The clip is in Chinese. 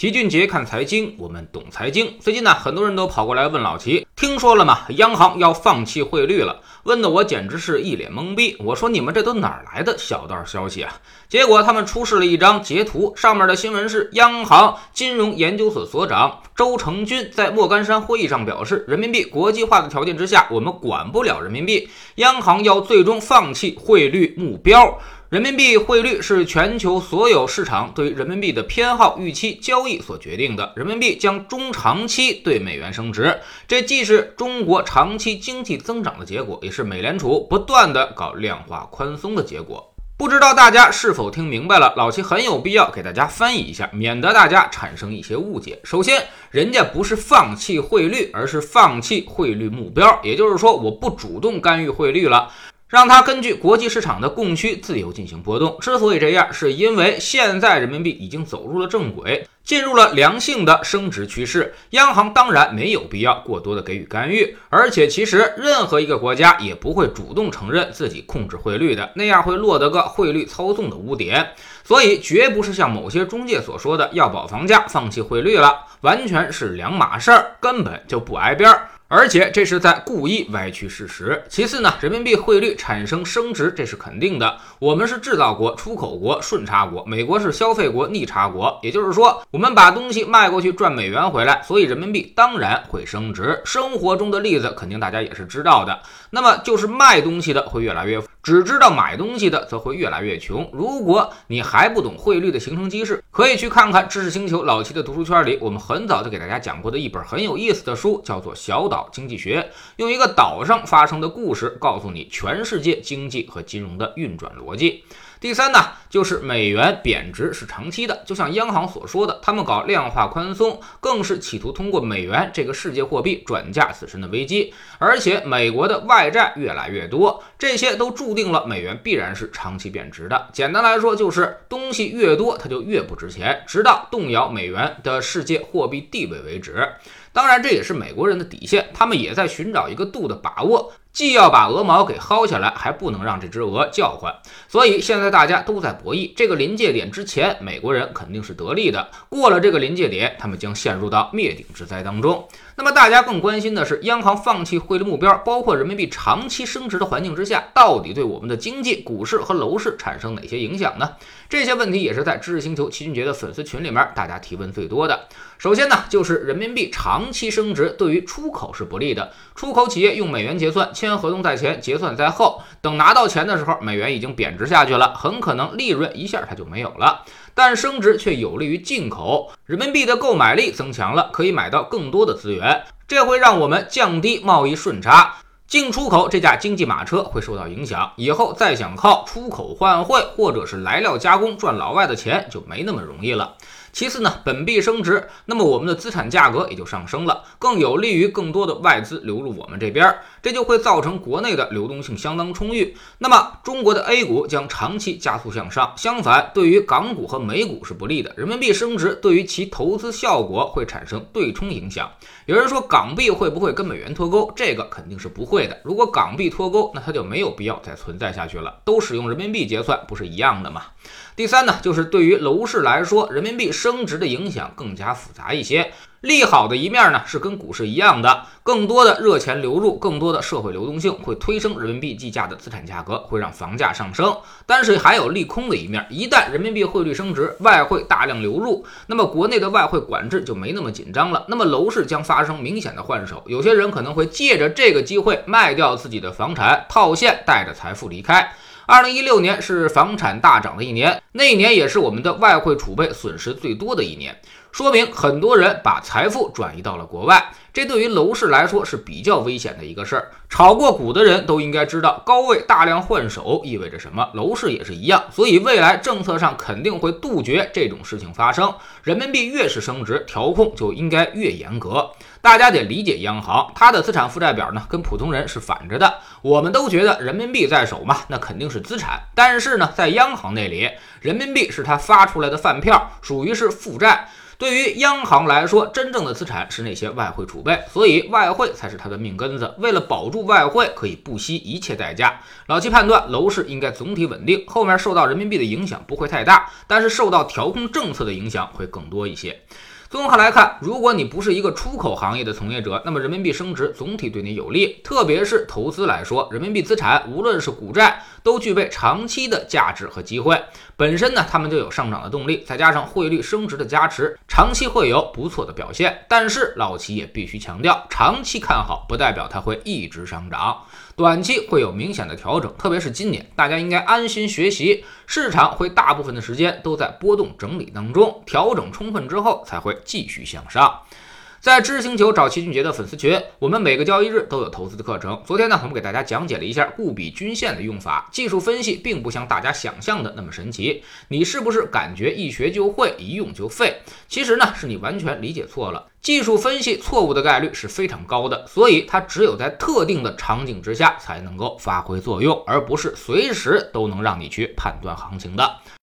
齐俊杰看财经，我们懂财经。最近呢，很多人都跑过来问老齐，听说了吗？央行要放弃汇率了，问的我简直是一脸懵逼。我说你们这都哪儿来的小道消息啊？结果他们出示了一张截图，上面的新闻是央行金融研究所所长周成军在莫干山会议上表示，人民币国际化的条件之下，我们管不了人民币，央行要最终放弃汇率目标。人民币汇率是全球所有市场对于人民币的偏好预期交易所决定的。人民币将中长期对美元升值，这既是中国长期经济增长的结果，也是美联储不断的搞量化宽松的结果。不知道大家是否听明白了？老七很有必要给大家翻译一下，免得大家产生一些误解。首先，人家不是放弃汇率，而是放弃汇率目标，也就是说，我不主动干预汇率了。让它根据国际市场的供需自由进行波动。之所以这样，是因为现在人民币已经走入了正轨，进入了良性的升值趋势。央行当然没有必要过多的给予干预，而且其实任何一个国家也不会主动承认自己控制汇率的，那样会落得个汇率操纵的污点。所以绝不是像某些中介所说的要保房价、放弃汇率了，完全是两码事儿，根本就不挨边儿。而且这是在故意歪曲事实。其次呢，人民币汇率产生升值，这是肯定的。我们是制造国、出口国、顺差国，美国是消费国、逆差国。也就是说，我们把东西卖过去赚美元回来，所以人民币当然会升值。生活中的例子肯定大家也是知道的。那么就是卖东西的会越来越，只知道买东西的则会越来越穷。如果你还不懂汇率的形成机制，可以去看看知识星球老七的读书圈里，我们很早就给大家讲过的一本很有意思的书，叫做《小岛》。经济学用一个岛上发生的故事告诉你全世界经济和金融的运转逻辑。第三呢，就是美元贬值是长期的，就像央行所说的，他们搞量化宽松，更是企图通过美元这个世界货币转嫁自身的危机。而且美国的外债越来越多，这些都注定了美元必然是长期贬值的。简单来说，就是东西越多，它就越不值钱，直到动摇美元的世界货币地位为止。当然，这也是美国人的底线，他们也在寻找一个度的把握，既要把鹅毛给薅下来，还不能让这只鹅叫唤。所以现在大家都在博弈这个临界点之前，美国人肯定是得利的；过了这个临界点，他们将陷入到灭顶之灾当中。那么大家更关心的是，央行放弃汇率目标，包括人民币长期升值的环境之下，到底对我们的经济、股市和楼市产生哪些影响呢？这些问题也是在知识星球齐俊杰的粉丝群里面大家提问最多的。首先呢，就是人民币长期升值对于出口是不利的。出口企业用美元结算，签合同在前，结算在后，等拿到钱的时候，美元已经贬值下去了，很可能利润一下它就没有了。但升值却有利于进口，人民币的购买力增强了，可以买到更多的资源，这会让我们降低贸易顺差，进出口这架经济马车会受到影响。以后再想靠出口换汇或者是来料加工赚老外的钱，就没那么容易了。其次呢，本币升值，那么我们的资产价格也就上升了，更有利于更多的外资流入我们这边，这就会造成国内的流动性相当充裕。那么中国的 A 股将长期加速向上，相反，对于港股和美股是不利的。人民币升值对于其投资效果会产生对冲影响。有人说港币会不会跟美元脱钩？这个肯定是不会的。如果港币脱钩，那它就没有必要再存在下去了，都使用人民币结算，不是一样的吗？第三呢，就是对于楼市来说，人民币升值的影响更加复杂一些。利好的一面呢，是跟股市一样的，更多的热钱流入，更多的社会流动性会推升人民币计价的资产价格，会让房价上升。但是还有利空的一面，一旦人民币汇率升值，外汇大量流入，那么国内的外汇管制就没那么紧张了，那么楼市将发生明显的换手，有些人可能会借着这个机会卖掉自己的房产套现，带着财富离开。二零一六年是房产大涨的一年，那一年也是我们的外汇储备损失最多的一年，说明很多人把财富转移到了国外。这对于楼市来说是比较危险的一个事儿。炒过股的人都应该知道，高位大量换手意味着什么。楼市也是一样，所以未来政策上肯定会杜绝这种事情发生。人民币越是升值，调控就应该越严格。大家得理解央行，它的资产负债表呢跟普通人是反着的。我们都觉得人民币在手嘛，那肯定是资产。但是呢，在央行那里，人民币是它发出来的饭票，属于是负债。对于央行来说，真正的资产是那些外汇储备，所以外汇才是它的命根子。为了保住外汇，可以不惜一切代价。老七判断楼市应该总体稳定，后面受到人民币的影响不会太大，但是受到调控政策的影响会更多一些。综合来看，如果你不是一个出口行业的从业者，那么人民币升值总体对你有利。特别是投资来说，人民币资产无论是股债，都具备长期的价值和机会。本身呢，它们就有上涨的动力，再加上汇率升值的加持，长期会有不错的表现。但是老齐也必须强调，长期看好不代表它会一直上涨，短期会有明显的调整。特别是今年，大家应该安心学习，市场会大部分的时间都在波动整理当中，调整充分之后才会。继续向上，在知识星球找齐俊杰的粉丝群，我们每个交易日都有投资的课程。昨天呢，我们给大家讲解了一下固比均线的用法，技术分析并不像大家想象的那么神奇。你是不是感觉一学就会，一用就废？其实呢，是你完全理解错了。技术分析错误的概率是非常高的，所以它只有在特定的场景之下才能够发挥作用，而不是随时都能让你去判断行情的。